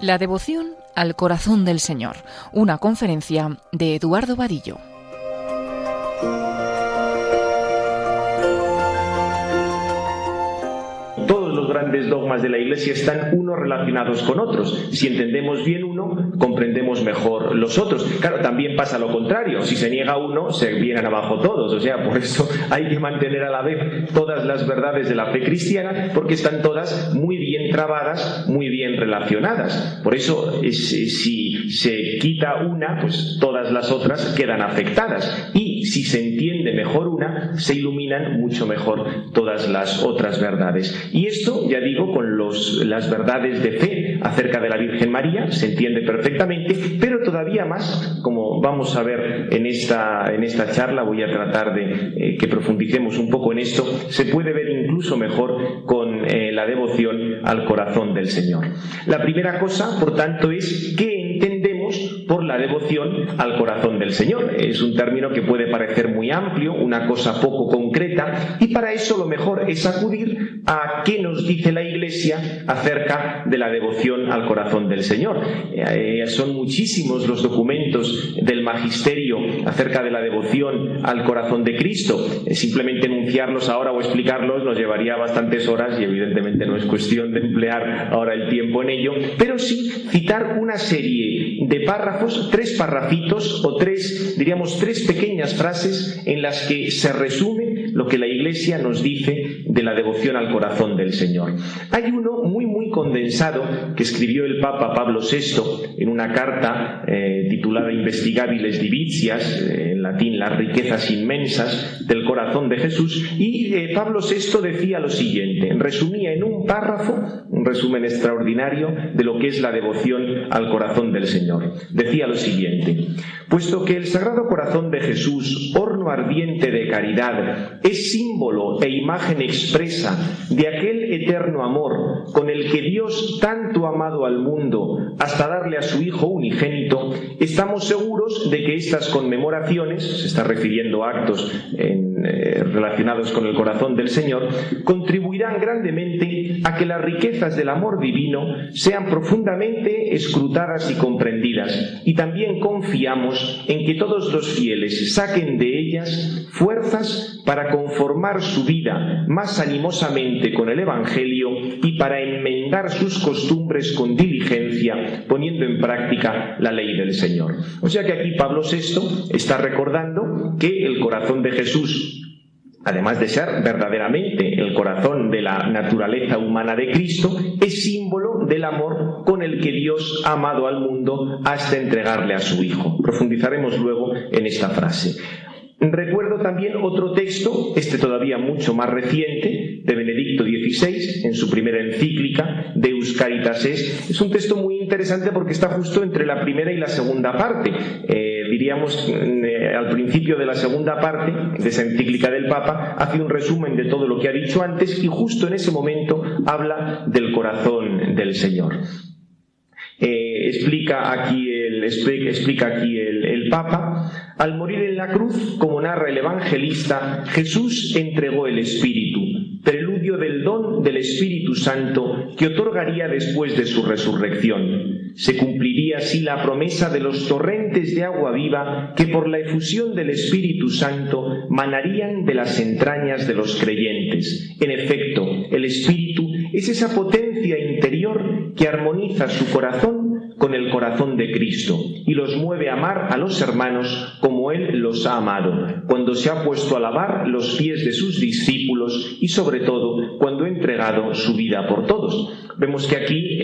La devoción al corazón del Señor, una conferencia de Eduardo Vadillo. Grandes dogmas de la Iglesia están unos relacionados con otros. Si entendemos bien uno, comprendemos mejor los otros. Claro, también pasa lo contrario. Si se niega uno, se vienen abajo todos. O sea, por eso hay que mantener a la vez todas las verdades de la fe cristiana, porque están todas muy bien trabadas, muy bien relacionadas. Por eso, si se quita una, pues todas las otras quedan afectadas. Y si se entiende mejor una, se iluminan mucho mejor todas las otras verdades. Y esto ya digo, con los, las verdades de fe acerca de la Virgen María, se entiende perfectamente, pero todavía más, como vamos a ver en esta, en esta charla, voy a tratar de eh, que profundicemos un poco en esto, se puede ver incluso mejor con eh, la devoción al corazón del Señor. La primera cosa, por tanto, es que por la devoción al corazón del Señor. Es un término que puede parecer muy amplio, una cosa poco concreta, y para eso lo mejor es acudir a qué nos dice la Iglesia acerca de la devoción al corazón del Señor. Eh, son muchísimos los documentos del magisterio acerca de la devoción al corazón de Cristo. Eh, simplemente enunciarlos ahora o explicarlos nos llevaría bastantes horas y evidentemente no es cuestión de emplear ahora el tiempo en ello, pero sí citar una serie de párrafos, tres parrafitos o tres, diríamos, tres pequeñas frases en las que se resume lo que la Iglesia nos dice de la devoción al corazón del Señor. Hay uno muy, muy condensado que escribió el Papa Pablo VI en una carta eh, titulada Investigabiles Divitias, eh, latín las riquezas inmensas del corazón de Jesús, y eh, Pablo VI decía lo siguiente, resumía en un párrafo, un resumen extraordinario de lo que es la devoción al corazón del Señor. Decía lo siguiente, puesto que el Sagrado Corazón de Jesús, horno ardiente de caridad, es símbolo e imagen expresa de aquel eterno amor con el que Dios tanto ha amado al mundo hasta darle a su Hijo unigénito, estamos seguros de que estas conmemoraciones, se está refiriendo a actos eh, relacionados con el corazón del Señor, contribuirán grandemente a que las riquezas del amor divino sean profundamente escrutadas y comprendidas. Y también confiamos en que todos los fieles saquen de ellas fuerzas para conformar su vida más animosamente con el Evangelio y para enmendar sus costumbres con diligencia, poniendo en práctica la ley del Señor. O sea que aquí Pablo VI está recordando que el corazón de Jesús además de ser verdaderamente el corazón de la naturaleza humana de Cristo, es símbolo del amor con el que Dios ha amado al mundo hasta entregarle a su Hijo. Profundizaremos luego en esta frase. Recuerdo también otro texto, este todavía mucho más reciente, de Benedicto XVI, en su primera encíclica, de Euscaritas Es un texto muy interesante porque está justo entre la primera y la segunda parte. Eh, diríamos, eh, al principio de la segunda parte de esa encíclica del Papa, hace un resumen de todo lo que ha dicho antes y justo en ese momento habla del corazón del Señor. Eh, explica aquí el, explica aquí el Papa, al morir en la cruz, como narra el evangelista, Jesús entregó el Espíritu, preludio del don del Espíritu Santo que otorgaría después de su resurrección. Se cumpliría así la promesa de los torrentes de agua viva que por la efusión del Espíritu Santo manarían de las entrañas de los creyentes. En efecto, el Espíritu es esa potencia interior que armoniza su corazón con el corazón de Cristo y los mueve a amar a los hermanos como Él los ha amado, cuando se ha puesto a lavar los pies de sus discípulos y sobre todo cuando ha entregado su vida por todos. Vemos que aquí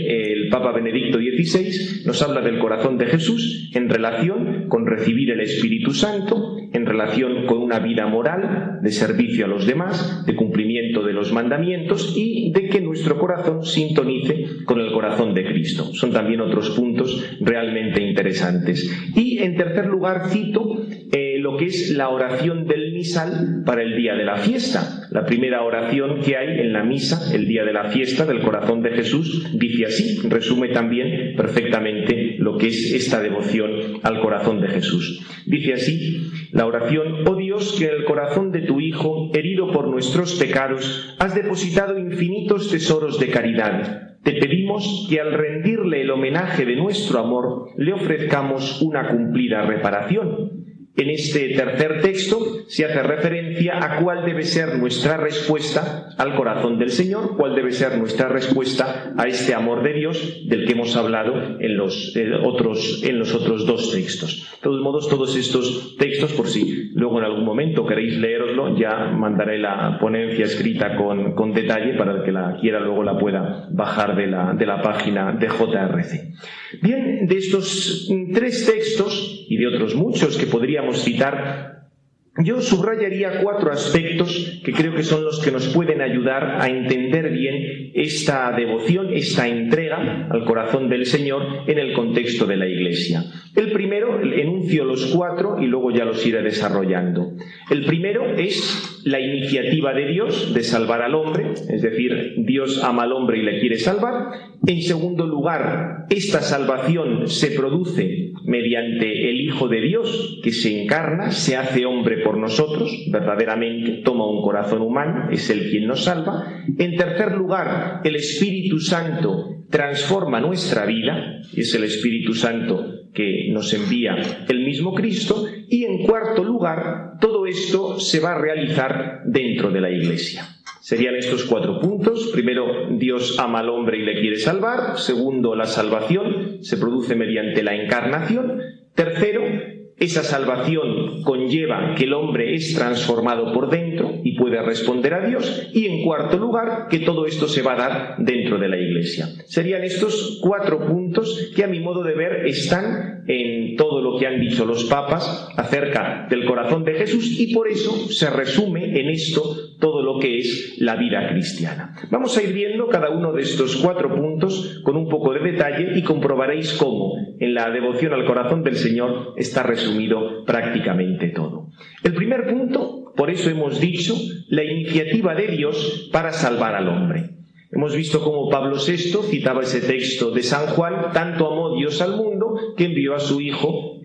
el Papa Benedicto XVI nos habla del corazón de Jesús en relación con recibir el Espíritu Santo, en relación con una vida moral de servicio a los demás, de cumplimiento de los mandamientos y de que nuestro corazón sintonice con el corazón de Cristo. Son también otros puntos realmente interesantes. Y en tercer lugar cito eh, lo que es la oración del misal para el día de la fiesta. La primera oración que hay en la misa, el día de la fiesta del corazón de Jesús, dice así, resume también perfectamente lo que es esta devoción al corazón de Jesús. Dice así, la oración, oh Dios, que en el corazón de tu Hijo, herido por nuestros pecados, has depositado infinitos tesoros de caridad te pedimos que al rendirle el homenaje de nuestro amor le ofrezcamos una cumplida reparación en este tercer texto se hace referencia a cuál debe ser nuestra respuesta al corazón del Señor, cuál debe ser nuestra respuesta a este amor de Dios del que hemos hablado en los, eh, otros, en los otros dos textos. De todos modos, todos estos textos, por si luego en algún momento queréis leeroslo, ya mandaré la ponencia escrita con, con detalle para el que la quiera luego la pueda bajar de la, de la página de JRC. Bien, de estos tres textos y de otros muchos que podríamos citar, yo subrayaría cuatro aspectos que creo que son los que nos pueden ayudar a entender bien esta devoción, esta entrega al corazón del Señor en el contexto de la Iglesia. El primero, enuncio los cuatro y luego ya los iré desarrollando. El primero es la iniciativa de Dios de salvar al hombre, es decir, Dios ama al hombre y le quiere salvar. En segundo lugar, esta salvación se produce mediante el Hijo de Dios que se encarna, se hace hombre por nosotros, verdaderamente toma un corazón humano, es el quien nos salva. En tercer lugar, el Espíritu Santo transforma nuestra vida, es el Espíritu Santo que nos envía el mismo Cristo, y en cuarto lugar, todo esto se va a realizar dentro de la Iglesia. Serían estos cuatro puntos. Primero, Dios ama al hombre y le quiere salvar. Segundo, la salvación se produce mediante la encarnación. Tercero, esa salvación conlleva que el hombre es transformado por dentro y puede responder a Dios. Y en cuarto lugar, que todo esto se va a dar dentro de la Iglesia. Serían estos cuatro puntos que a mi modo de ver están en todo lo que han dicho los papas acerca del corazón de Jesús y por eso se resume en esto todo lo que es la vida cristiana. Vamos a ir viendo cada uno de estos cuatro puntos con un poco de detalle y comprobaréis cómo en la devoción al corazón del Señor está resumido prácticamente todo. El primer punto, por eso hemos dicho, la iniciativa de Dios para salvar al hombre. Hemos visto cómo Pablo VI citaba ese texto de San Juan, tanto amó Dios al mundo que envió a su Hijo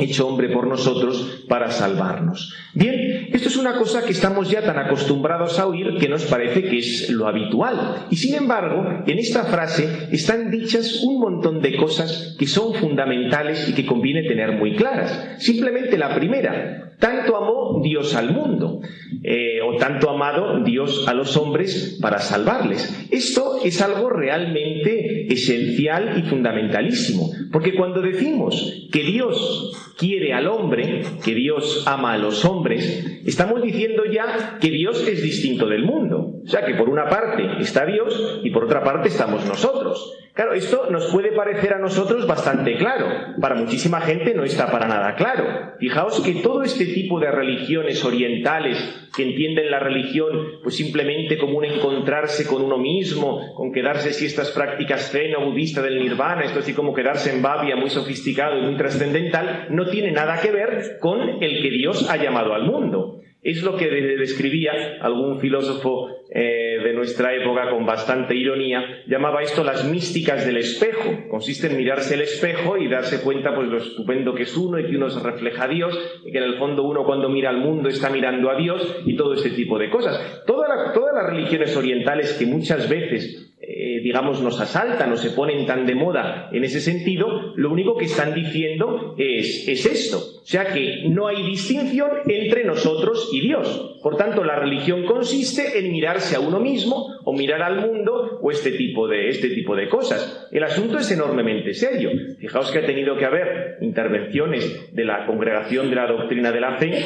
hecho hombre por nosotros para salvarnos. Bien, esto es una cosa que estamos ya tan acostumbrados a oír que nos parece que es lo habitual. Y sin embargo, en esta frase están dichas un montón de cosas que son fundamentales y que conviene tener muy claras. Simplemente la primera, tanto amó Dios al mundo, eh, o tanto amado Dios a los hombres para salvarles. Esto es algo realmente esencial y fundamentalísimo, porque cuando decimos que Dios quiere al hombre, que Dios ama a los hombres, estamos diciendo ya que Dios es distinto del mundo. O sea que por una parte está Dios y por otra parte estamos nosotros. Claro, esto nos puede parecer a nosotros bastante claro. Para muchísima gente no está para nada claro. Fijaos que todo este tipo de religiones orientales que entienden la religión pues simplemente como un encontrarse con uno mismo, con quedarse si estas prácticas zen o budista del nirvana, esto así como quedarse en babia muy sofisticado y muy trascendental, no tiene nada que ver con el que Dios ha llamado al mundo. Es lo que describía algún filósofo eh, de nuestra época con bastante ironía, llamaba esto las místicas del espejo. Consiste en mirarse el espejo y darse cuenta pues lo estupendo que es uno y que uno se refleja a Dios y que en el fondo uno cuando mira al mundo está mirando a Dios y todo este tipo de cosas. todas las religiones orientales que muchas veces eh, digamos, nos asaltan o se ponen tan de moda en ese sentido, lo único que están diciendo es, es esto. O sea que no hay distinción entre nosotros y Dios. Por tanto, la religión consiste en mirarse a uno mismo o mirar al mundo o este tipo de, este tipo de cosas. El asunto es enormemente serio. Fijaos que ha tenido que haber intervenciones de la congregación de la doctrina de la fe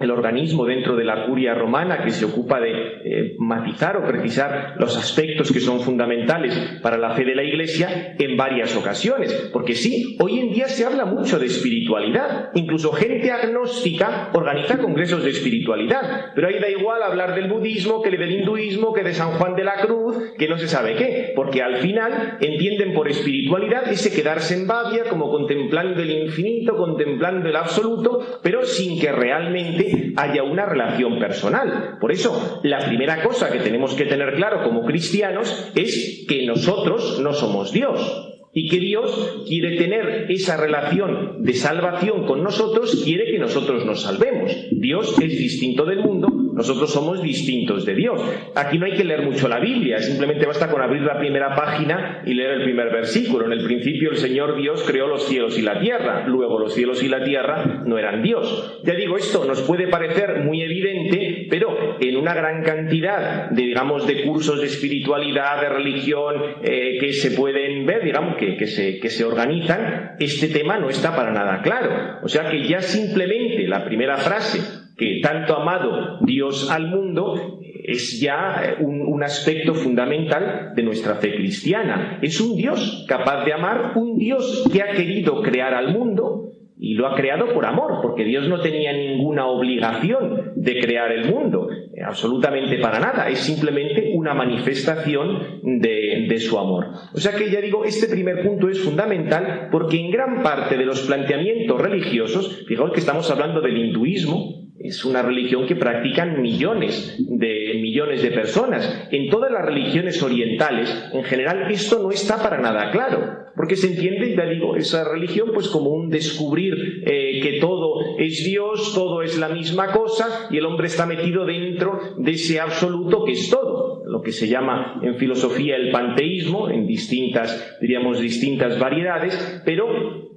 el organismo dentro de la curia romana que se ocupa de eh, matizar o precisar los aspectos que son fundamentales para la fe de la Iglesia en varias ocasiones. Porque sí, hoy en día se habla mucho de espiritualidad. Incluso gente agnóstica organiza congresos de espiritualidad. Pero ahí da igual hablar del budismo, que del hinduismo, que de San Juan de la Cruz, que no se sabe qué. Porque al final entienden por espiritualidad ese quedarse en Babia como contemplando el infinito, contemplando el absoluto, pero sin que realmente haya una relación personal. Por eso, la primera cosa que tenemos que tener claro como cristianos es que nosotros no somos Dios y que Dios quiere tener esa relación de salvación con nosotros, quiere que nosotros nos salvemos. Dios es distinto del mundo nosotros somos distintos de Dios. Aquí no hay que leer mucho la Biblia, simplemente basta con abrir la primera página y leer el primer versículo. En el principio el Señor Dios creó los cielos y la tierra, luego los cielos y la tierra no eran Dios. Ya digo, esto nos puede parecer muy evidente, pero en una gran cantidad de, digamos, de cursos de espiritualidad, de religión, eh, que se pueden ver, digamos, que, que, se, que se organizan, este tema no está para nada claro. O sea que ya simplemente la primera frase que tanto amado Dios al mundo es ya un, un, aspecto fundamental de nuestra fe cristiana. Es un Dios capaz de amar, un Dios que ha querido crear al mundo y lo ha creado por amor, porque Dios no tenía ninguna obligación de crear el mundo, absolutamente para nada, es simplemente una manifestación de, de, su amor. O sea que ya digo, este primer punto es fundamental porque en gran parte de los planteamientos religiosos, fijaos que estamos hablando del hinduismo, es una religión que practican millones de millones de personas. En todas las religiones orientales, en general, esto no está para nada claro, porque se entiende, ya digo, esa religión pues como un descubrir eh, que todo es Dios, todo es la misma cosa y el hombre está metido dentro de ese absoluto que es todo, lo que se llama en filosofía el panteísmo, en distintas, diríamos, distintas variedades, pero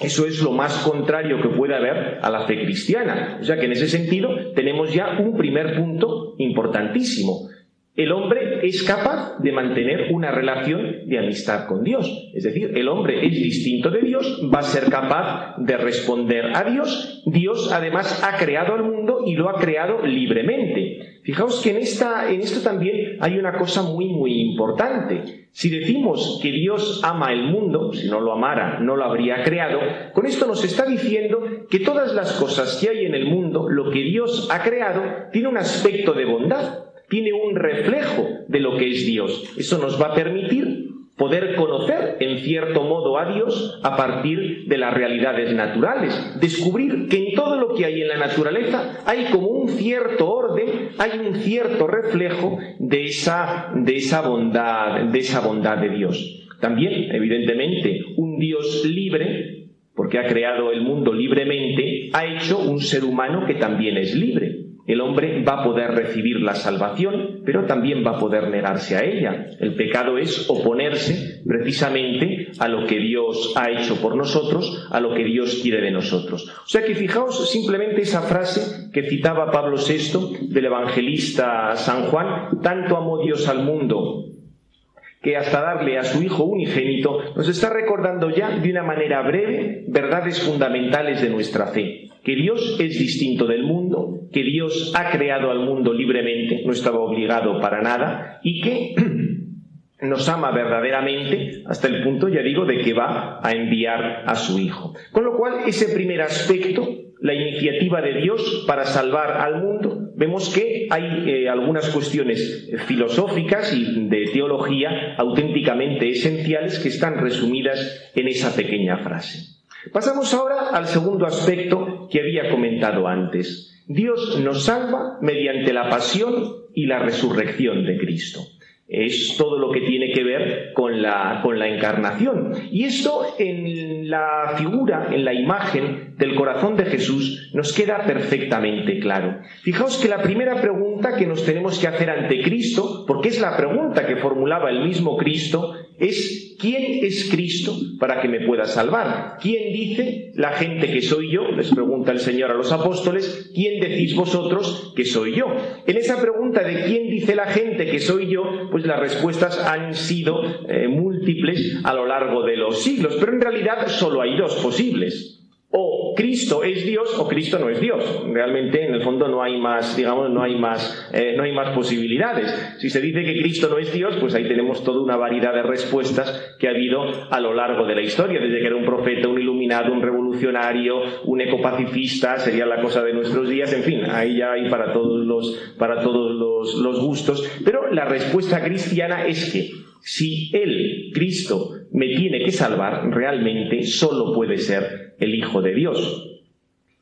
eso es lo más contrario que puede haber a la fe cristiana. O sea que en ese sentido tenemos ya un primer punto importantísimo. El hombre es capaz de mantener una relación de amistad con Dios. Es decir, el hombre es distinto de Dios, va a ser capaz de responder a Dios. Dios además ha creado al mundo y lo ha creado libremente. Fijaos que en, esta, en esto también hay una cosa muy, muy importante. Si decimos que Dios ama el mundo, si no lo amara, no lo habría creado, con esto nos está diciendo que todas las cosas que hay en el mundo, lo que Dios ha creado, tiene un aspecto de bondad tiene un reflejo de lo que es Dios. Eso nos va a permitir poder conocer en cierto modo a Dios a partir de las realidades naturales, descubrir que en todo lo que hay en la naturaleza hay como un cierto orden, hay un cierto reflejo de esa, de esa bondad, de esa bondad de Dios. También, evidentemente, un Dios libre, porque ha creado el mundo libremente, ha hecho un ser humano que también es libre el hombre va a poder recibir la salvación, pero también va a poder negarse a ella. El pecado es oponerse precisamente a lo que Dios ha hecho por nosotros, a lo que Dios quiere de nosotros. O sea que fijaos simplemente esa frase que citaba Pablo VI del evangelista San Juan, tanto amó Dios al mundo que hasta darle a su Hijo unigénito nos está recordando ya de una manera breve verdades fundamentales de nuestra fe, que Dios es distinto del mundo, que Dios ha creado al mundo libremente, no estaba obligado para nada, y que nos ama verdaderamente hasta el punto, ya digo, de que va a enviar a su Hijo. Con lo cual, ese primer aspecto la iniciativa de Dios para salvar al mundo, vemos que hay eh, algunas cuestiones filosóficas y de teología auténticamente esenciales que están resumidas en esa pequeña frase. Pasamos ahora al segundo aspecto que había comentado antes. Dios nos salva mediante la pasión y la resurrección de Cristo. Es todo lo que tiene que ver con la, con la encarnación. Y esto en la figura, en la imagen del corazón de Jesús nos queda perfectamente claro. Fijaos que la primera pregunta que nos tenemos que hacer ante Cristo, porque es la pregunta que formulaba el mismo Cristo, es ¿quién es Cristo para que me pueda salvar? ¿Quién dice la gente que soy yo? Les pregunta el Señor a los apóstoles, ¿quién decís vosotros que soy yo? En esa pregunta de quién dice la gente que soy yo, pues las respuestas han sido eh, múltiples a lo largo de los siglos, pero en realidad solo hay dos posibles. O Cristo es Dios o Cristo no es Dios. Realmente, en el fondo, no hay más, digamos, no hay más, eh, no hay más posibilidades. Si se dice que Cristo no es Dios, pues ahí tenemos toda una variedad de respuestas que ha habido a lo largo de la historia, desde que era un profeta, un iluminado, un revolucionario, un ecopacifista, sería la cosa de nuestros días, en fin, ahí ya hay para todos los, para todos los, los gustos. Pero la respuesta cristiana es que si Él, Cristo, me tiene que salvar, realmente solo puede ser el Hijo de Dios.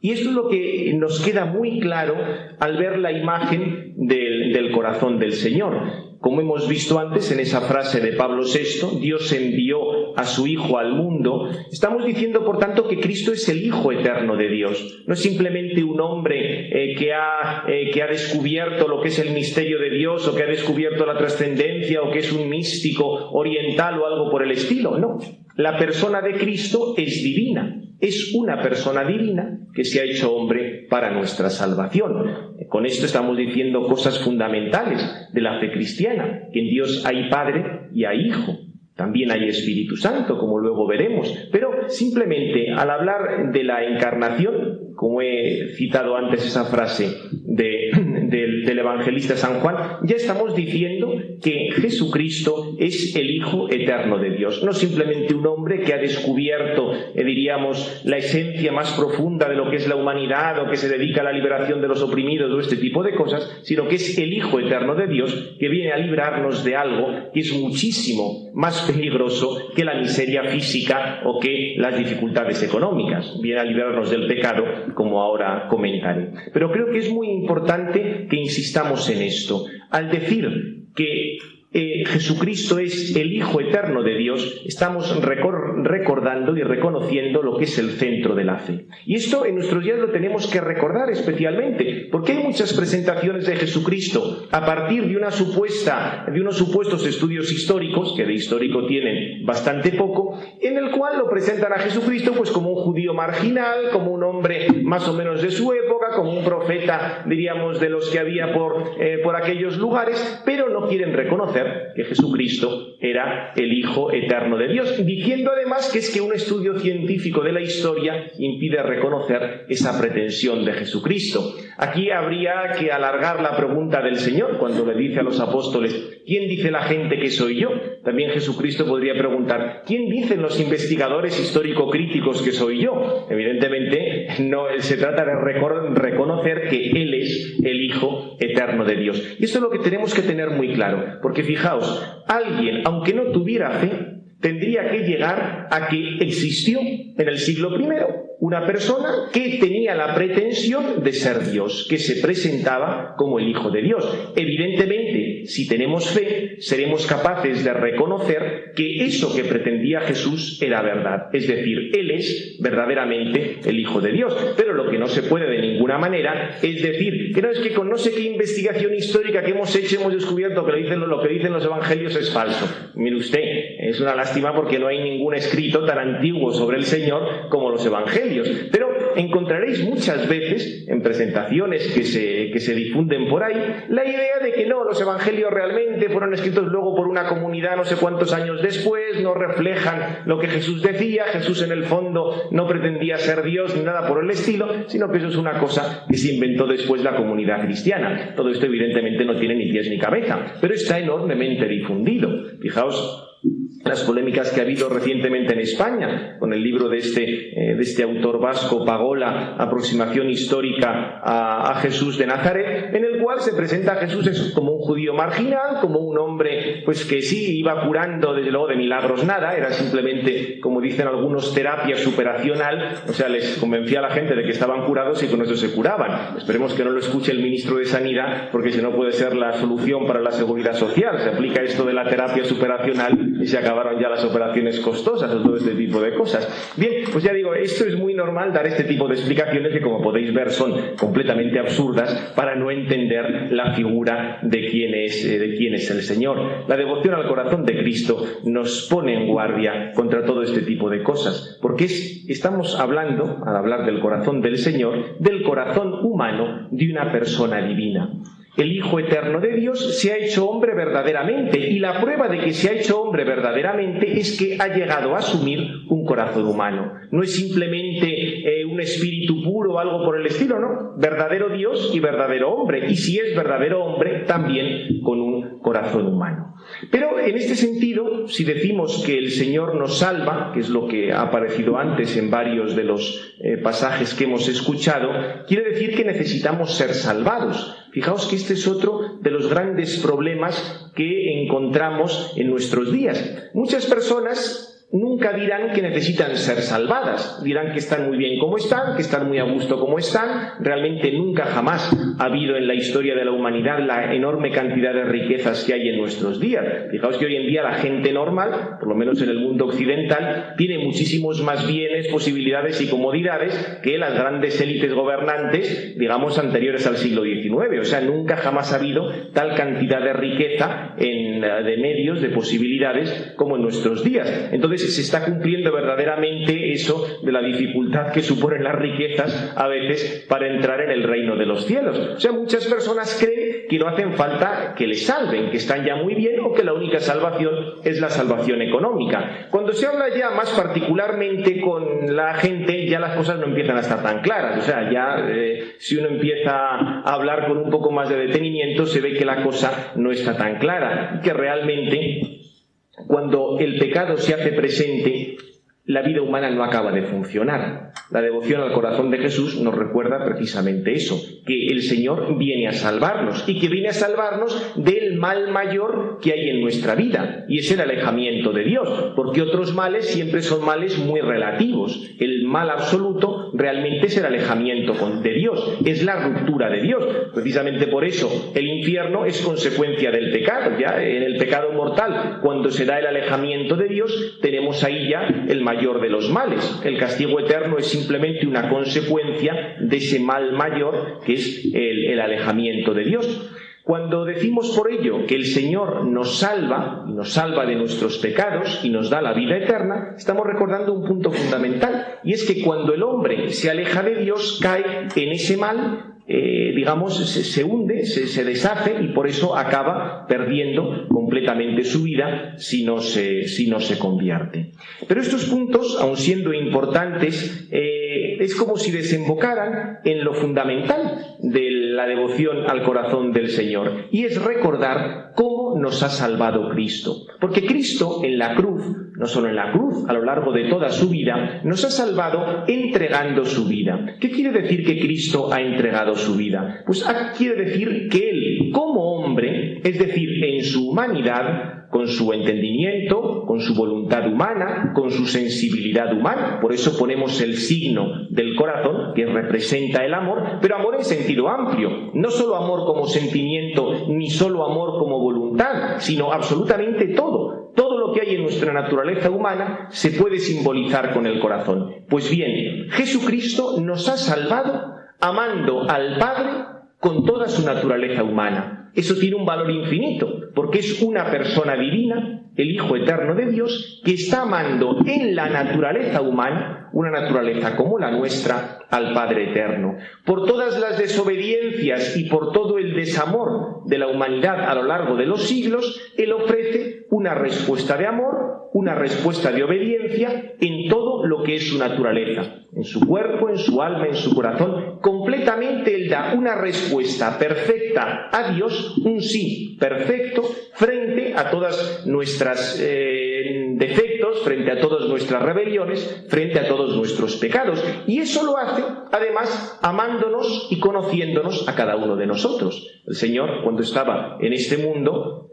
Y esto es lo que nos queda muy claro al ver la imagen del, del corazón del Señor. Como hemos visto antes en esa frase de Pablo VI, Dios envió a su Hijo al mundo, estamos diciendo por tanto que Cristo es el Hijo eterno de Dios. No es simplemente un hombre eh, que, ha, eh, que ha descubierto lo que es el misterio de Dios o que ha descubierto la trascendencia o que es un místico oriental o algo por el estilo. No, la persona de Cristo es divina es una persona divina que se ha hecho hombre para nuestra salvación. Con esto estamos diciendo cosas fundamentales de la fe cristiana, que en Dios hay Padre y hay Hijo. También hay Espíritu Santo, como luego veremos. Pero simplemente al hablar de la encarnación, como he citado antes esa frase del evangelista San Juan, ya estamos diciendo que Jesucristo es el Hijo eterno de Dios, no simplemente un hombre que ha descubierto, eh, diríamos, la esencia más profunda de lo que es la humanidad o que se dedica a la liberación de los oprimidos o este tipo de cosas, sino que es el Hijo eterno de Dios que viene a librarnos de algo que es muchísimo más peligroso que la miseria física o que las dificultades económicas. Viene a librarnos del pecado, como ahora comentaré. Pero creo que es muy importante que insistamos en esto. Al decir que eh, Jesucristo es el Hijo eterno de Dios, estamos recordando y reconociendo lo que es el centro de la fe. Y esto en nuestros días lo tenemos que recordar especialmente, porque hay muchas presentaciones de Jesucristo a partir de una supuesta, de unos supuestos estudios históricos, que de histórico tienen bastante poco, en el cual lo presentan a Jesucristo pues como un judío marginal, como un hombre más o menos de su época, como un profeta, diríamos, de los que había por, eh, por aquellos lugares, pero no quieren reconocer que Jesucristo era el Hijo eterno de Dios, diciendo además que es que un estudio científico de la historia impide reconocer esa pretensión de Jesucristo. Aquí habría que alargar la pregunta del Señor cuando le dice a los apóstoles, ¿quién dice la gente que soy yo? También Jesucristo podría preguntar, ¿quién dicen los investigadores histórico-críticos que soy yo? Evidentemente, no se trata de reconocer que Él es el Hijo eterno de Dios. Y esto es lo que tenemos que tener muy claro, porque fijaos, alguien, aunque no tuviera fe, tendría que llegar a que existió en el siglo I una persona que tenía la pretensión de ser Dios, que se presentaba como el Hijo de Dios. Evidentemente, si tenemos fe, seremos capaces de reconocer que eso que pretendía Jesús era verdad. Es decir, Él es verdaderamente el Hijo de Dios. Pero lo que no se puede de ninguna manera es decir que no es que con no sé qué investigación histórica que hemos hecho hemos descubierto que lo, dicen, lo que dicen los evangelios es falso. Mire usted, es una lástima porque no hay ningún escrito tan antiguo sobre el Señor como los evangelios. Pero encontraréis muchas veces en presentaciones que se, que se difunden por ahí la idea de que no, los evangelios realmente fueron escritos luego por una comunidad no sé cuántos años después, no reflejan lo que Jesús decía, Jesús en el fondo no pretendía ser Dios ni nada por el estilo, sino que eso es una cosa que se inventó después la comunidad cristiana. Todo esto evidentemente no tiene ni pies ni cabeza, pero está enormemente difundido. Fijaos las polémicas que ha habido recientemente en España con el libro de este, eh, de este autor vasco, Pagola, Aproximación Histórica a, Jesús de Nazaret, en el cual se presenta a Jesús como un judío marginal, como un hombre pues que sí iba curando desde luego de milagros nada, era simplemente, como dicen algunos, terapia superacional, o sea, les convencía a la gente de que estaban curados y con eso se curaban. Esperemos que no lo escuche el ministro de Sanidad, porque si no puede ser la solución para la seguridad social. Se aplica esto de la terapia superacional y se acabaron ya las operaciones costosas o todo este tipo de cosas. Bien, pues ya digo, esto es muy normal dar este tipo de explicaciones que como podéis ver son completamente absurdas para no entender la figura de quién es, eh, de quién es el Señor. La devoción al corazón de Cristo nos pone en guardia contra todo este tipo de cosas, porque estamos hablando, al hablar del corazón del Señor, del corazón humano de una persona divina. El Hijo Eterno de Dios se ha hecho hombre verdaderamente y la prueba de que se ha hecho hombre verdaderamente es que ha llegado a asumir un corazón humano. No es simplemente eh, un espíritu puro o algo por el estilo, no. Verdadero Dios y verdadero hombre. Y si es verdadero hombre, también con un corazón humano. Pero en este sentido, si decimos que el Señor nos salva, que es lo que ha aparecido antes en varios de los eh, pasajes que hemos escuchado, quiere decir que necesitamos ser salvados. Fijaos que este es otro de los grandes problemas que encontramos en nuestros días. Muchas personas nunca dirán que necesitan ser salvadas, dirán que están muy bien como están, que están muy a gusto como están, realmente nunca jamás ha habido en la historia de la humanidad la enorme cantidad de riquezas que hay en nuestros días. Fijaos que hoy en día la gente normal, por lo menos en el mundo occidental, tiene muchísimos más bienes, posibilidades y comodidades que las grandes élites gobernantes, digamos, anteriores al siglo XIX. O sea, nunca jamás ha habido tal cantidad de riqueza en, de medios, de posibilidades como en nuestros días. Entonces, se está cumpliendo verdaderamente eso de la dificultad que suponen las riquezas a veces para entrar en el reino de los cielos. O sea, muchas personas creen que no hacen falta que les salven, que están ya muy bien o que la única salvación es la salvación económica. Cuando se habla ya más particularmente con la gente, ya las cosas no empiezan a estar tan claras. O sea, ya eh, si uno empieza a hablar con un poco más de detenimiento, se ve que la cosa no está tan clara, que realmente cuando el pecado se hace presente, la vida humana no acaba de funcionar. La devoción al corazón de Jesús nos recuerda precisamente eso, que el Señor viene a salvarnos y que viene a salvarnos del mal mayor que hay en nuestra vida, y es el alejamiento de Dios, porque otros males siempre son males muy relativos. El mal absoluto realmente es el alejamiento de Dios, es la ruptura de Dios. Precisamente por eso el infierno es consecuencia del pecado, ya en el pecado mortal, cuando se da el alejamiento de Dios, tenemos ahí ya el mayor de los males. El castigo eterno es simplemente una consecuencia de ese mal mayor que es el, alejamiento de Dios. Cuando decimos por ello que el Señor nos salva, nos salva de nuestros pecados y nos da la vida eterna, estamos recordando un punto fundamental, y es que cuando el hombre se aleja de Dios cae en ese mal eh, digamos, se, hunde, se, deshace y por eso acaba perdiendo completamente su vida si no se, si no se convierte. Pero estos puntos, aun siendo importantes, es como si desembocaran en lo fundamental de la devoción al corazón del Señor y es recordar cómo nos ha salvado Cristo. Porque Cristo en la cruz no solo en la cruz, a lo largo de toda su vida, nos ha salvado entregando su vida. ¿Qué quiere decir que Cristo ha entregado su vida? Pues quiere decir que Él, como hombre, es decir, en su humanidad, con su entendimiento, con su voluntad humana, con su sensibilidad humana. Por eso ponemos el signo del corazón, que representa el amor, pero amor en sentido amplio. No solo amor como sentimiento, ni solo amor como voluntad, sino absolutamente todo. Todo lo que hay en nuestra naturaleza humana se puede simbolizar con el corazón. Pues bien, Jesucristo nos ha salvado amando al Padre con toda su naturaleza humana eso tiene un valor infinito, porque es una persona divina, el Hijo Eterno de Dios, que está amando en la naturaleza humana, una naturaleza como la nuestra, al Padre Eterno. Por todas las desobediencias y por todo el desamor de la humanidad a lo largo de los siglos, Él ofrece una respuesta de amor, una respuesta de obediencia en todo lo que es su naturaleza, en su cuerpo, en su alma, en su corazón. Completamente Él da una respuesta perfecta a Dios, un sí perfecto, frente a todas nuestras eh, defectos, frente a todas nuestras rebeliones, frente a todos nuestros pecados. Y eso lo hace, además, amándonos y conociéndonos a cada uno de nosotros. El Señor, cuando estaba en este mundo,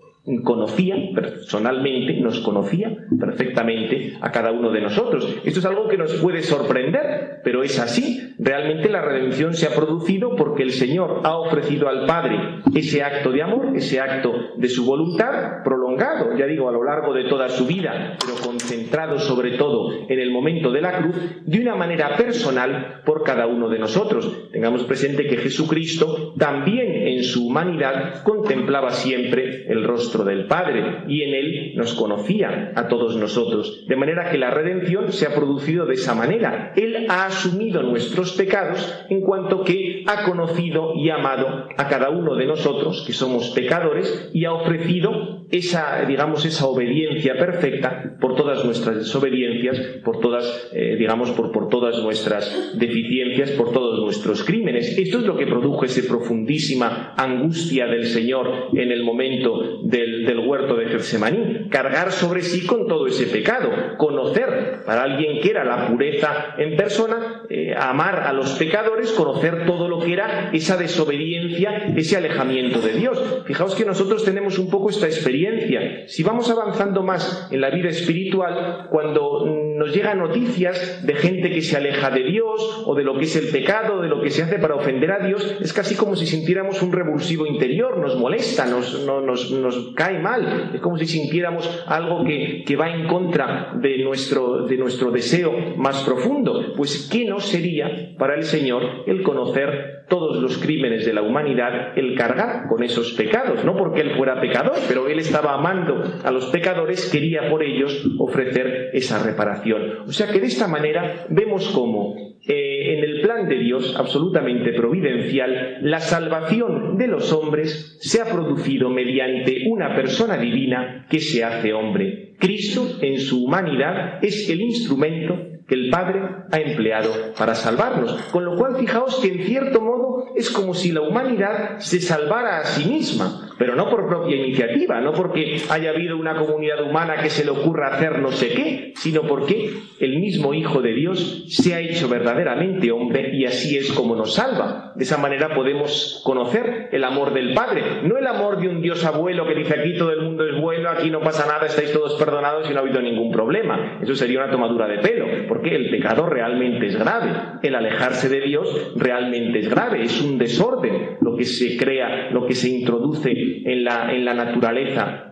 conocía personalmente, nos conocía perfectamente a cada uno de nosotros. Esto es algo que nos puede sorprender, pero es así. Realmente la redención se ha producido porque el Señor ha ofrecido al Padre ese acto de amor, ese acto de su voluntad, prolongado, ya digo, a lo largo de toda su vida, pero concentrado sobre todo en el momento de la cruz, de una manera personal por cada uno de nosotros. Tengamos presente que Jesucristo también en su humanidad, contemplaba siempre el rostro del Padre y en él nos conocía a todos nosotros. De manera que la redención se ha producido de esa manera. Él ha asumido nuestros pecados en cuanto que ha conocido y amado a cada uno de nosotros, que somos pecadores, y ha ofrecido esa, digamos, esa obediencia perfecta por todas nuestras desobediencias, por todas, eh, digamos, por, por todas nuestras deficiencias, por todos nuestros crímenes. Esto es lo que produjo esa profundísima angustia del Señor en el momento del, huerto de Getsemaní. Cargar sobre sí con todo ese pecado, conocer para alguien que era la pureza en persona, eh, amar a los pecadores, conocer todo lo que era esa desobediencia, ese alejamiento de Dios. Fijaos que nosotros tenemos un poco esta experiencia. Si vamos avanzando más en la vida espiritual, cuando nos llegan noticias de gente que se aleja de Dios o de lo que es el pecado, de lo que se hace para ofender a Dios, es casi como si sintiéramos un revulsivo interior, nos molesta, nos cae mal, es como si sintiéramos algo que, que va en contra de nuestro, de nuestro deseo más profundo. Pues, ¿qué no sería para el Señor el conocer todos los crímenes de la humanidad, el cargar con esos pecados? No porque Él fuera pecador, pero Él estaba amando a los pecadores, quería por ellos ofrecer esa reparación. O sea que de esta manera vemos cómo eh, en el plan de Dios, absolutamente providencial, la salvación de los hombres se ha producido mediante una persona divina que se hace hombre. Cristo, en su humanidad, es el instrumento el Padre ha empleado para salvarnos. Con lo cual, fijaos que en cierto modo es como si la humanidad se salvara a sí misma pero no por propia iniciativa, no porque haya habido una comunidad humana que se le ocurra hacer no sé qué, sino porque el mismo Hijo de Dios se ha hecho verdaderamente hombre y así es como nos salva. De esa manera podemos conocer el amor del Padre, no el amor de un Dios abuelo que dice aquí todo el mundo es bueno, aquí no pasa nada, estáis todos perdonados y no ha habido ningún problema. Eso sería una tomadura de pelo, el pecado realmente es grave, el alejarse de Dios realmente es grave, es un desorden lo que se crea, lo que se introduce en la, en la naturaleza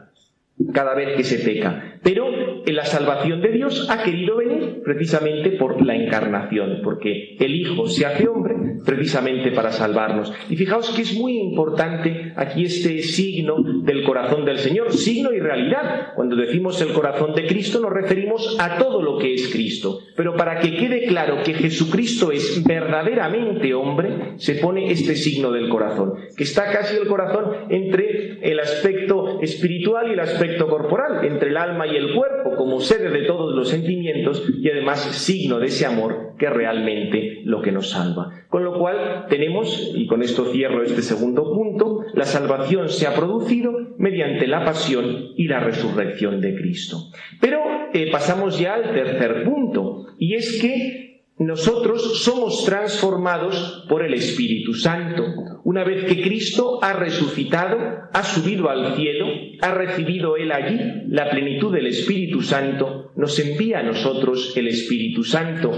cada vez que se peca. Pero en la salvación de Dios ha querido venir precisamente por la encarnación, porque el Hijo se hace hombre precisamente para salvarnos. Y fijaos que es muy importante aquí este signo del corazón del Señor, signo y realidad. Cuando decimos el corazón de Cristo nos referimos a todo lo que es Cristo. Pero para que quede claro que Jesucristo es verdaderamente hombre, se pone este signo del corazón, que está casi el corazón entre el aspecto espiritual y el aspecto corporal, entre el alma y el cuerpo, como sede de todos los sentimientos y además signo de ese amor que es realmente lo que nos salva. Con lo cual tenemos, y con esto cierro este segundo punto, la salvación se ha producido mediante la pasión y la resurrección de Cristo. Pero eh, pasamos ya al tercer punto, y es que nosotros somos transformados por el Espíritu Santo. Una vez que Cristo ha resucitado, ha subido al cielo, ha recibido Él allí la plenitud del Espíritu Santo, nos envía a nosotros el Espíritu Santo.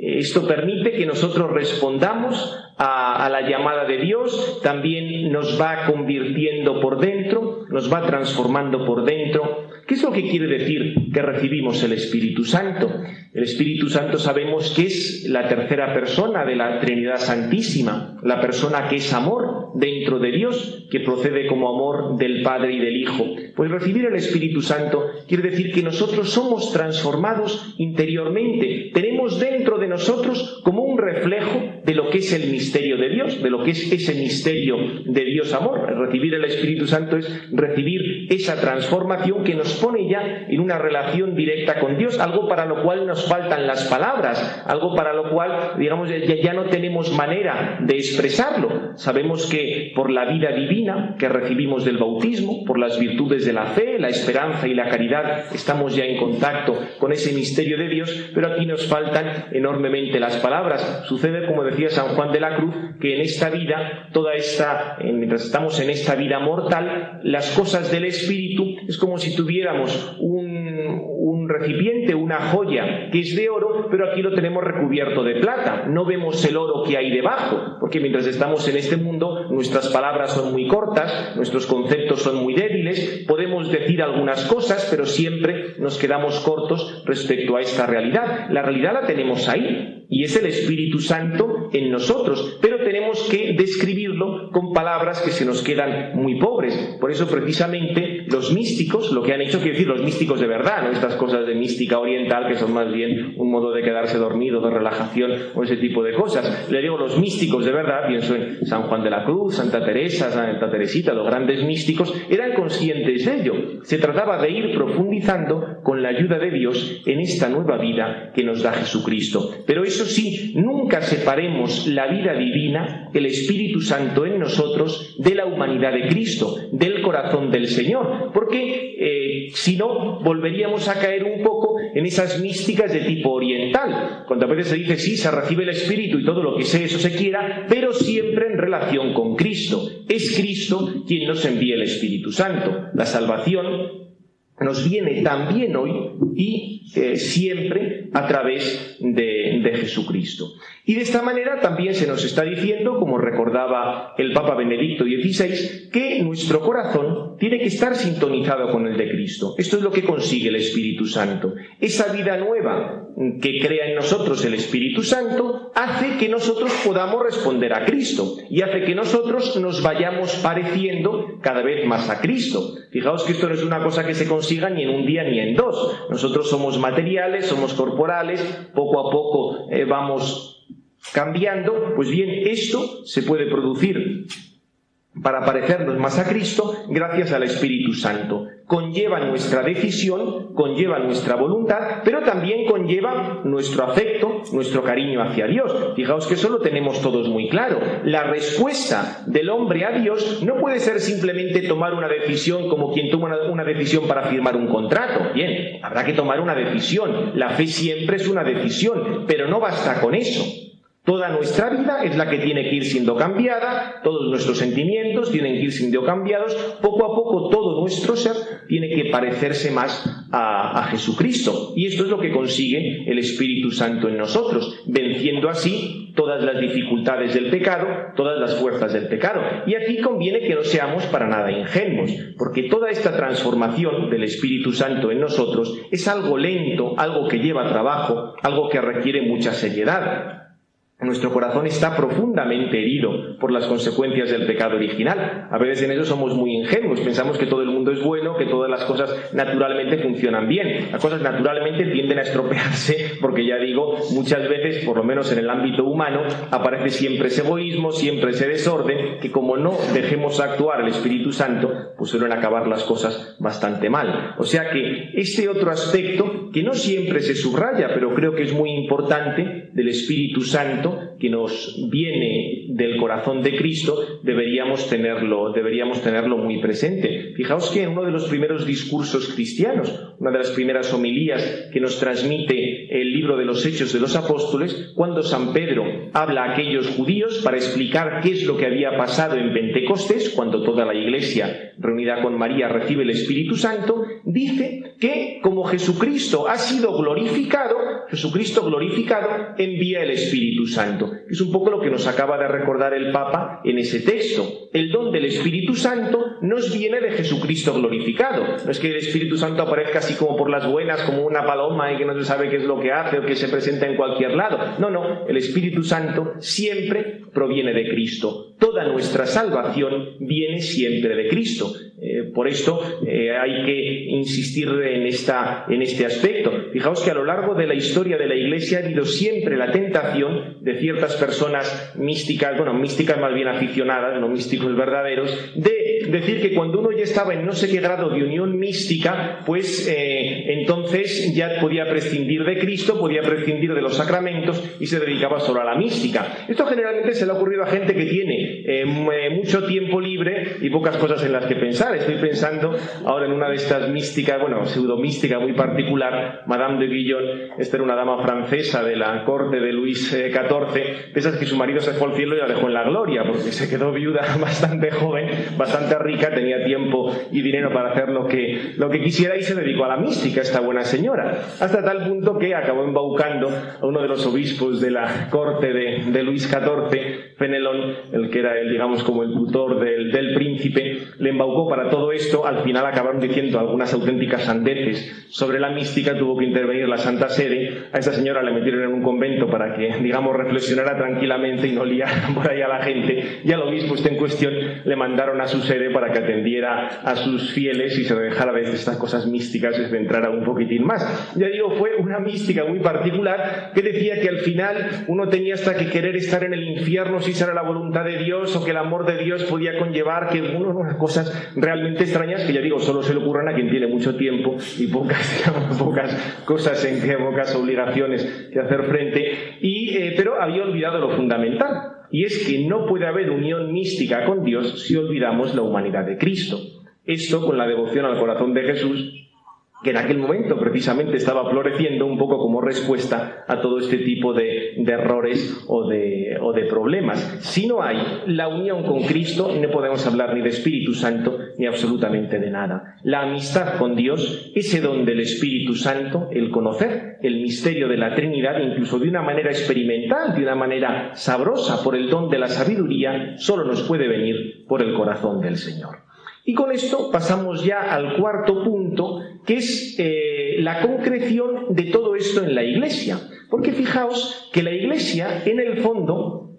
Esto permite que nosotros respondamos a, la llamada de Dios, también nos va convirtiendo por dentro, nos va transformando por dentro. ¿Qué es lo que quiere decir que recibimos el Espíritu Santo? El Espíritu Santo sabemos que es la tercera persona de la Trinidad Santísima, la persona que es amor dentro de Dios, que procede como amor del Padre y del Hijo. Pues recibir el Espíritu Santo quiere decir que nosotros somos transformados interiormente, tenemos dentro de nosotros como un reflejo de lo que es el misterio de Dios, de lo que es ese misterio de Dios amor. Recibir el Espíritu Santo es recibir esa transformación que nos pone ya en una relación directa con Dios, algo para lo cual nos faltan las palabras, algo para lo cual, digamos, ya, no tenemos manera de expresarlo. Sabemos que por la vida divina que recibimos del bautismo, por las virtudes de la fe, la esperanza y la caridad, estamos ya en contacto con ese misterio de Dios, pero aquí nos faltan enormemente las palabras. Sucede, como decía San Juan de la Cruz, que en esta vida, toda esta, mientras estamos en esta vida mortal, las cosas del Espíritu es como si tuviéramos un, un recipiente, una joya que es de oro, pero aquí lo tenemos recubierto de plata. No vemos el oro que hay debajo, porque mientras estamos en este mundo, nuestras palabras son muy cortas, nuestros conceptos son muy débiles, podemos decir algunas cosas, pero siempre nos quedamos cortos respecto a esta realidad. La realidad la tenemos ahí, y es el Espíritu Santo en nosotros, pero tenemos que describirlo con palabras que se nos quedan muy pobres. Por eso precisamente los místicos, lo que han hecho, quiero decir, los místicos de verdad, no estas cosas de mística oriental que son más bien un modo de quedarse dormido, de relajación o ese tipo de cosas. Le digo los místicos de verdad, pienso en San Juan de la Cruz, Santa Teresa, Santa Teresita, los grandes místicos, eran conscientes de ello. Se trataba de ir profundizando con la ayuda de Dios en esta nueva vida que nos da Jesucristo. Pero eso sí, nunca separemos la vida divina, el Espíritu Santo en nosotros, de la humanidad de Cristo, del corazón del Señor, porque eh, si no, volveríamos a caer un poco en esas místicas de tipo oriental, cuando a veces se dice, sí, se recibe el Espíritu y todo lo que sea eso se quiera, pero siempre en relación con Cristo. Es Cristo quien nos envía el Espíritu Santo. La salvación nos viene también hoy y eh, siempre a través de, de, Jesucristo. Y de esta manera también se nos está diciendo, como recordaba el Papa Benedicto XVI, que nuestro corazón tiene que estar sintonizado con el de Cristo. Esto es lo que consigue el Espíritu Santo. Esa vida nueva que crea en nosotros el Espíritu Santo hace que nosotros podamos responder a Cristo y hace que nosotros nos vayamos pareciendo cada vez más a Cristo. Fijaos que esto no es una cosa que se consiga ni en un día ni en dos. Nosotros somos materiales, somos corporales, poco a poco eh, vamos cambiando. Pues bien, esto se puede producir para parecernos más a Cristo gracias al Espíritu Santo. Conlleva nuestra decisión, conlleva nuestra voluntad, pero también conlleva nuestro afecto, nuestro cariño hacia Dios. Fijaos que eso lo tenemos todos muy claro. La respuesta del hombre a Dios no puede ser simplemente tomar una decisión como quien toma una, decisión para firmar un contrato. Bien, habrá que tomar una decisión. La fe siempre es una decisión, pero no basta con eso. Toda nuestra vida es la que tiene que ir siendo cambiada, todos nuestros sentimientos tienen que ir siendo cambiados, poco a poco todo nuestro ser tiene que parecerse más a, Jesucristo. Y esto es lo que consigue el Espíritu Santo en nosotros, venciendo así todas las dificultades del pecado, todas las fuerzas del pecado. Y aquí conviene que no seamos para nada ingenuos, porque toda esta transformación del Espíritu Santo en nosotros es algo lento, algo que lleva trabajo, algo que requiere mucha seriedad. Nuestro corazón está profundamente herido por las consecuencias del pecado original. A veces en eso somos muy ingenuos, pensamos que todo el mundo es bueno, que todas las cosas naturalmente funcionan bien. Las cosas naturalmente tienden a estropearse porque ya digo, muchas veces, por lo menos en el ámbito humano, aparece siempre ese egoísmo, siempre ese desorden, que como no dejemos actuar el Espíritu Santo, pues suelen acabar las cosas bastante mal. O sea que este otro aspecto, que no siempre se subraya, pero creo que es muy importante, del Espíritu Santo, que nos viene del corazón de Cristo, deberíamos tenerlo, deberíamos tenerlo muy presente. Fijaos que en uno de los primeros discursos cristianos, una de las primeras homilías que nos transmite el libro de los Hechos de los Apóstoles, cuando San Pedro habla a aquellos judíos para explicar qué es lo que había pasado en Pentecostés, cuando toda la iglesia reunida con María recibe el Espíritu Santo, dice que como Jesucristo ha sido glorificado, Jesucristo glorificado envía el Espíritu Santo. Es un poco lo que nos acaba de recordar el Papa en ese texto. El don del Espíritu Santo nos viene de Jesucristo glorificado. No es que el Espíritu Santo aparezca así como por las buenas, como una paloma y que no se sabe qué es lo que hace o que se presenta en cualquier lado. No, no, el Espíritu Santo siempre proviene de Cristo. Toda nuestra salvación viene siempre de Cristo. Eh, por esto eh, hay que insistir en, esta, en este aspecto. Fijaos que a lo largo de la historia de la Iglesia ha habido siempre la tentación de ciertas personas místicas, bueno, místicas más bien aficionadas, no místicos verdaderos, de decir que cuando uno ya estaba en no sé qué grado de unión mística, pues eh, entonces ya podía prescindir de Cristo, podía prescindir de los sacramentos y se dedicaba solo a la mística. Esto generalmente se le ha ocurrido a gente que tiene mucho tiempo libre y pocas cosas en las que pensar Estoy pensando ahora en una de estas místicas, bueno, pseudomística muy particular, Madame de Guillon. Esta era una dama francesa de la corte de Luis XIV. Eh, Piensas que su marido se fue al cielo y la dejó en la gloria, porque se quedó viuda bastante joven, bastante Rica, tenía tiempo y dinero para hacer lo que, lo que quisiera y se dedicó a la mística, esta buena señora. Hasta tal punto que acabó embaucando a uno de los obispos de la corte de, Luis XIV, Fenelón, el que era, el, digamos, como el tutor del, del príncipe, le embaucó para todo esto. Al final acabaron diciendo algunas auténticas sandeces sobre la mística, tuvo que intervenir la Santa Sede. A esa señora le metieron en un convento para que, digamos, reflexionara tranquilamente y no liara por ahí a la gente. Y al obispo este en cuestión le mandaron a su sede para que atendiera a sus fieles y se dejara de estas cosas místicas y se centrara un poquitín más. Ya digo, fue una mística muy particular que decía que al final uno tenía hasta que querer estar en el infierno si era la voluntad de Dios o que el amor de Dios podía conllevar que uno, unas cosas realmente extrañas que ya digo, solo se le ocurren a quien tiene mucho tiempo y pocas cosas en que, pocas obligaciones que hacer frente, y, eh, pero había olvidado lo fundamental, y es que no puede haber unión mística con Dios si olvidamos la humanidad de Cristo. Esto con la devoción al corazón de Jesús que en aquel momento precisamente estaba floreciendo un poco como respuesta a todo este tipo de, errores o de, o de, problemas. Si no hay la unión con Cristo, no podemos hablar ni de Espíritu Santo ni absolutamente de nada. La amistad con Dios, ese don del Espíritu Santo, el conocer el misterio de la Trinidad, incluso de una manera experimental, de una manera sabrosa, por el don de la sabiduría, solo nos puede venir por el corazón del Señor. Y con esto pasamos ya al cuarto punto, que es eh, la concreción de todo esto en la iglesia. Porque fijaos que la iglesia, en el fondo,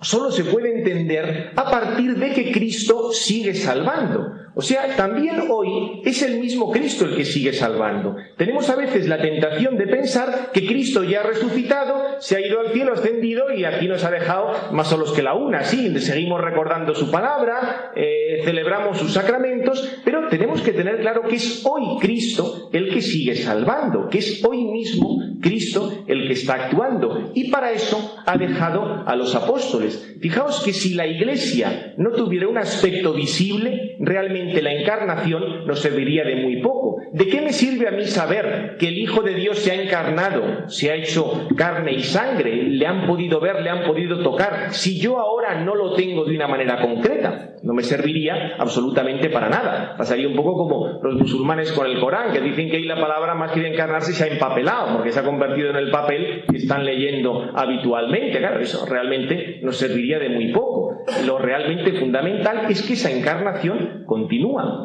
solo se puede entender a partir de que Cristo sigue salvando. O sea, también hoy es el mismo Cristo el que sigue salvando. Tenemos a veces la tentación de pensar que Cristo ya ha resucitado, se ha ido al cielo, ascendido y aquí nos ha dejado más solos que la una. Sí, seguimos recordando su palabra, eh, celebramos sus sacramentos, pero tenemos que tener claro que es hoy Cristo el que sigue salvando, que es hoy mismo Cristo el que está actuando. Y para eso ha dejado a los apóstoles. Fijaos que si la iglesia no tuviera un aspecto visible, realmente la encarnación nos serviría de muy poco. ¿De qué me sirve a mí saber que el Hijo de Dios se ha encarnado, se ha hecho carne y sangre, le han podido ver, le han podido tocar, si yo ahora no lo tengo de una manera concreta? No me serviría absolutamente para nada. Pasaría un poco como los musulmanes con el Corán, que dicen que ahí la palabra más que de encarnarse se ha empapelado, porque se ha convertido en el papel que están leyendo habitualmente. Claro, eso realmente nos serviría de muy poco. Lo realmente fundamental es que esa encarnación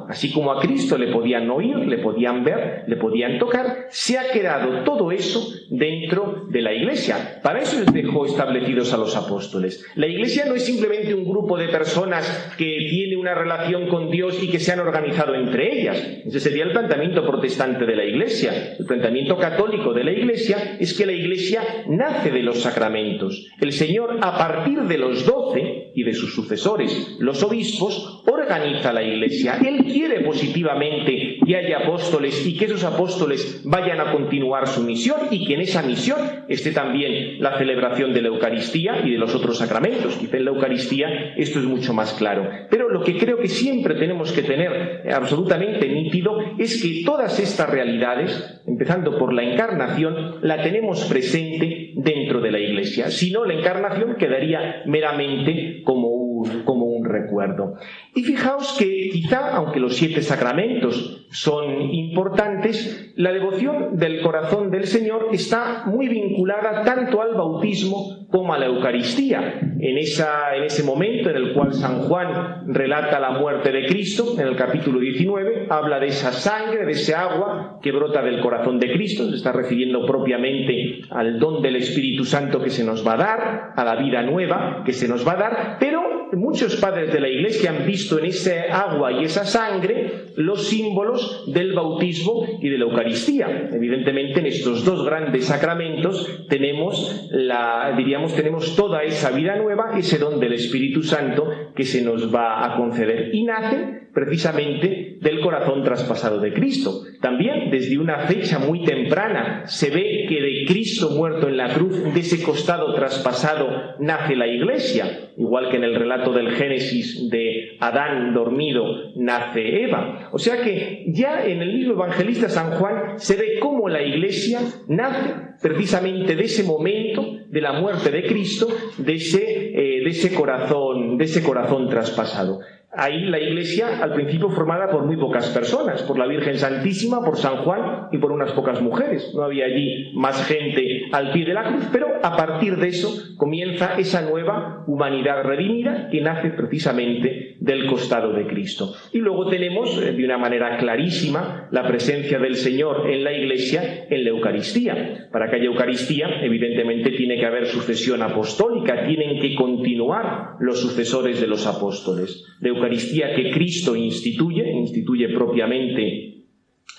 Así como a Cristo le podían oír, le podían ver, le podían tocar, se ha quedado todo eso dentro de la iglesia. Para eso les dejó establecidos a los apóstoles. La iglesia no es simplemente un grupo de personas que tiene una relación con Dios y que se han organizado entre ellas. Ese sería el planteamiento protestante de la iglesia. El planteamiento católico de la iglesia es que la iglesia nace de los sacramentos. El Señor, a partir de los doce y de sus sucesores, los obispos, organiza la iglesia. Él quiere positivamente que haya apóstoles y que esos apóstoles vayan a continuar su misión y que en esa misión esté también la celebración de la Eucaristía y de los otros sacramentos. Quizá en la Eucaristía esto es mucho más claro. Pero lo que creo que siempre tenemos que tener absolutamente nítido es que todas estas realidades, empezando por la encarnación, la tenemos presente dentro de la iglesia. Si no, la encarnación quedaría meramente como un, como un recuerdo. Y fijaos que quizá, aunque los siete sacramentos son importantes, la devoción del corazón del Señor está muy vinculada tanto al bautismo como a la Eucaristía. En, esa, en ese momento en el cual San Juan relata la muerte de Cristo, en el capítulo 19, habla de esa sangre, de ese agua que brota del corazón de Cristo, se está refiriendo propiamente al don del Espíritu Santo que se nos va a dar, a la vida nueva que se nos va a dar, pero muchos padres de la Iglesia han visto en ese agua y esa sangre los símbolos del bautismo y de la Eucaristía. Evidentemente en estos dos grandes sacramentos tenemos la, diríamos, tenemos toda esa vida nueva, ese don del Espíritu Santo que se nos va a conceder. Y nace precisamente del corazón traspasado de Cristo. También desde una fecha muy temprana se ve que de Cristo muerto en la cruz, de ese costado traspasado, nace la iglesia, igual que en el relato del Génesis de Adán dormido nace Eva. O sea que ya en el mismo evangelista San Juan se ve cómo la iglesia nace precisamente de ese momento de la muerte de Cristo, de ese, eh, de ese corazón, de ese corazón traspasado. Ahí la iglesia al principio formada por muy pocas personas, por la Virgen Santísima, por San Juan y por unas pocas mujeres. No había allí más gente al pie de la cruz, pero a partir de eso comienza esa nueva humanidad redimida que nace precisamente del costado de Cristo. Y luego tenemos eh, de una manera clarísima la presencia del Señor en la iglesia en la Eucaristía. Para que haya Eucaristía, evidentemente tiene que haber sucesión apostólica, tienen que continuar los sucesores de los apóstoles. Eucaristía que Cristo instituye, instituye propiamente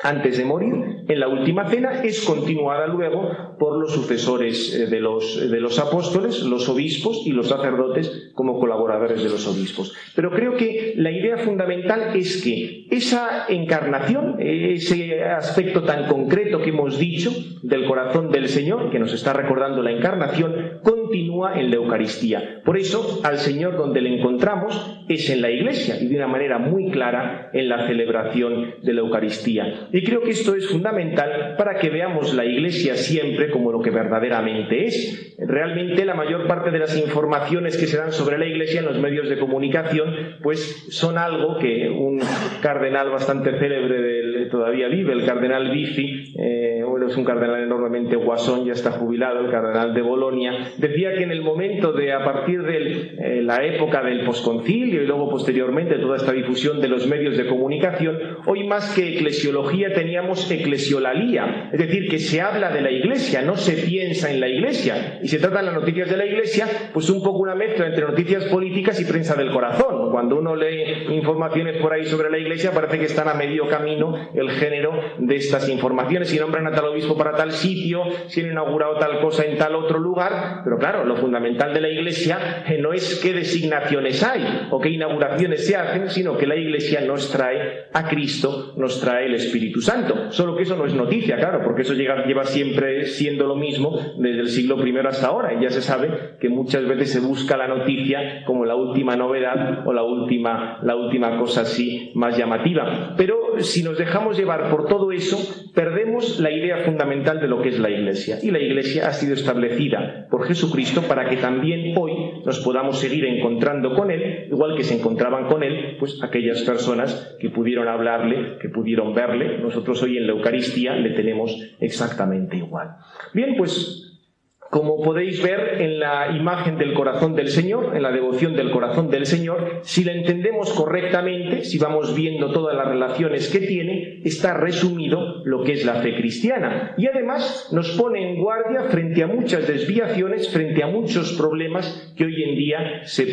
antes de morir, en la última cena, es continuada luego por los sucesores eh, de los, de los, apóstoles, los obispos y los sacerdotes como colaboradores de los obispos. Pero creo que la idea fundamental es que esa encarnación, ese aspecto tan concreto que hemos dicho del corazón del Señor, que nos está recordando la encarnación, continúa en la Eucaristía. Por eso, al Señor donde le encontramos es en la Iglesia y de una manera muy clara en la celebración de la Eucaristía. Y creo que esto es fundamental para que veamos la Iglesia siempre como lo que verdaderamente es. Realmente la mayor parte de las informaciones que se dan sobre la Iglesia en los medios de comunicación pues son algo que un cardenal bastante célebre del, todavía vive, el cardenal Bifi, eh, es un cardenal enormemente guasón, ya está jubilado, el cardenal de Bolonia, decía que en el momento de, a partir de eh, la época del posconcilio y luego posteriormente toda esta difusión de los medios de comunicación, hoy más que eclesiología teníamos eclesiolalía, es decir, que se habla de la iglesia, no se piensa en la iglesia, y se tratan las noticias de la iglesia, pues un poco una mezcla entre noticias políticas y prensa del corazón. Cuando uno lee informaciones por ahí sobre la iglesia, parece que están a medio camino el género de estas informaciones, si nombran a tal obispo para tal sitio, si han inaugurado tal cosa en tal otro lugar, pero claro, lo fundamental de la iglesia eh, no es qué designaciones hay o qué inauguraciones se hacen, sino que la iglesia nos trae a Cristo, nos trae el Espíritu Santo. Solo que eso no es noticia, claro, porque eso lleva siempre siendo lo mismo desde el siglo I hasta ahora. Y ya se sabe que muchas veces se busca la noticia como la última novedad o la última, la última cosa así más llamativa. Pero si nos dejamos llevar por todo eso, perdemos la idea fundamental de lo que es la iglesia. Y la iglesia ha sido establecida por Jesucristo para que también hoy nos podamos seguir encontrando con Él, igual que se encontraban con Él, pues aquellas personas que pudieron hablarle, que pudieron verle. Nosotros hoy en la Eucaristía le tenemos exactamente igual. Bien, pues como podéis ver en la imagen del corazón del Señor, en la devoción del corazón del Señor, si la entendemos correctamente, si vamos viendo todas las relaciones que tiene, está resumido lo que es la fe cristiana. Y además nos pone en guardia frente a muchas desviaciones, frente a muchos problemas que hoy en día se,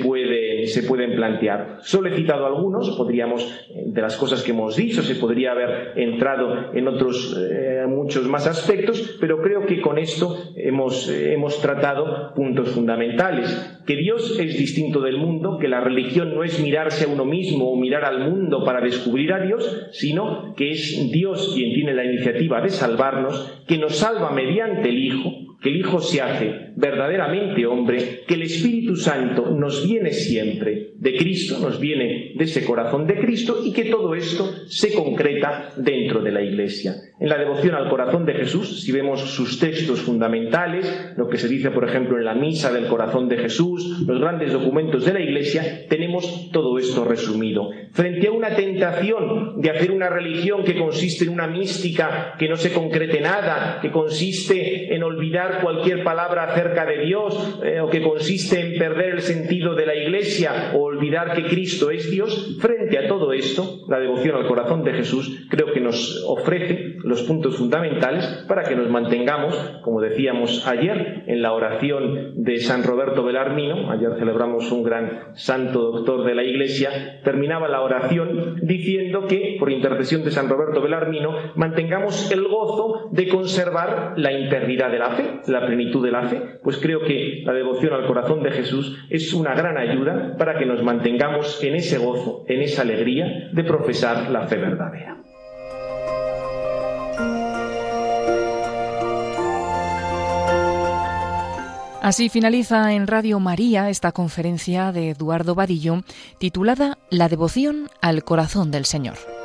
se pueden plantear. Solo he citado algunos, podríamos, eh, de las cosas que hemos dicho, se podría haber entrado en otros eh, muchos más aspectos, pero creo que con esto hemos... Eh, hemos tratado puntos fundamentales. Que Dios es distinto del mundo, que la religión no es mirarse a uno mismo o mirar al mundo para descubrir a Dios, sino que es Dios quien tiene la iniciativa de salvarnos, que nos salva mediante el Hijo, que el Hijo se hace verdaderamente hombre, que el Espíritu Santo nos viene siempre de Cristo, nos viene de ese corazón de Cristo y que todo esto se concreta dentro de la Iglesia. En la devoción al corazón de Jesús, si vemos sus textos fundamentales, lo que se dice, por ejemplo, en la misa del corazón de Jesús, los grandes documentos de la Iglesia, tenemos todo esto resumido. Frente a una tentación de hacer una religión que consiste en una mística que no se concrete nada, que consiste en olvidar cualquier palabra acerca de Dios, eh, o que consiste en perder el sentido de la Iglesia o olvidar que Cristo es Dios, frente a todo esto, la devoción al corazón de Jesús creo que nos ofrece los puntos fundamentales para que nos mantengamos, como decíamos ayer, en la oración de San Roberto Belarmino, ayer celebramos un gran santo doctor de la Iglesia, terminaba la oración diciendo que, por intercesión de San Roberto Belarmino, mantengamos el gozo de conservar la integridad de la fe, la plenitud de la fe, pues creo que la devoción al corazón de Jesús es una gran ayuda para que nos mantengamos en ese gozo, en esa alegría de profesar la fe verdadera. Así finaliza en Radio María esta conferencia de Eduardo Vadillo titulada La devoción al corazón del Señor.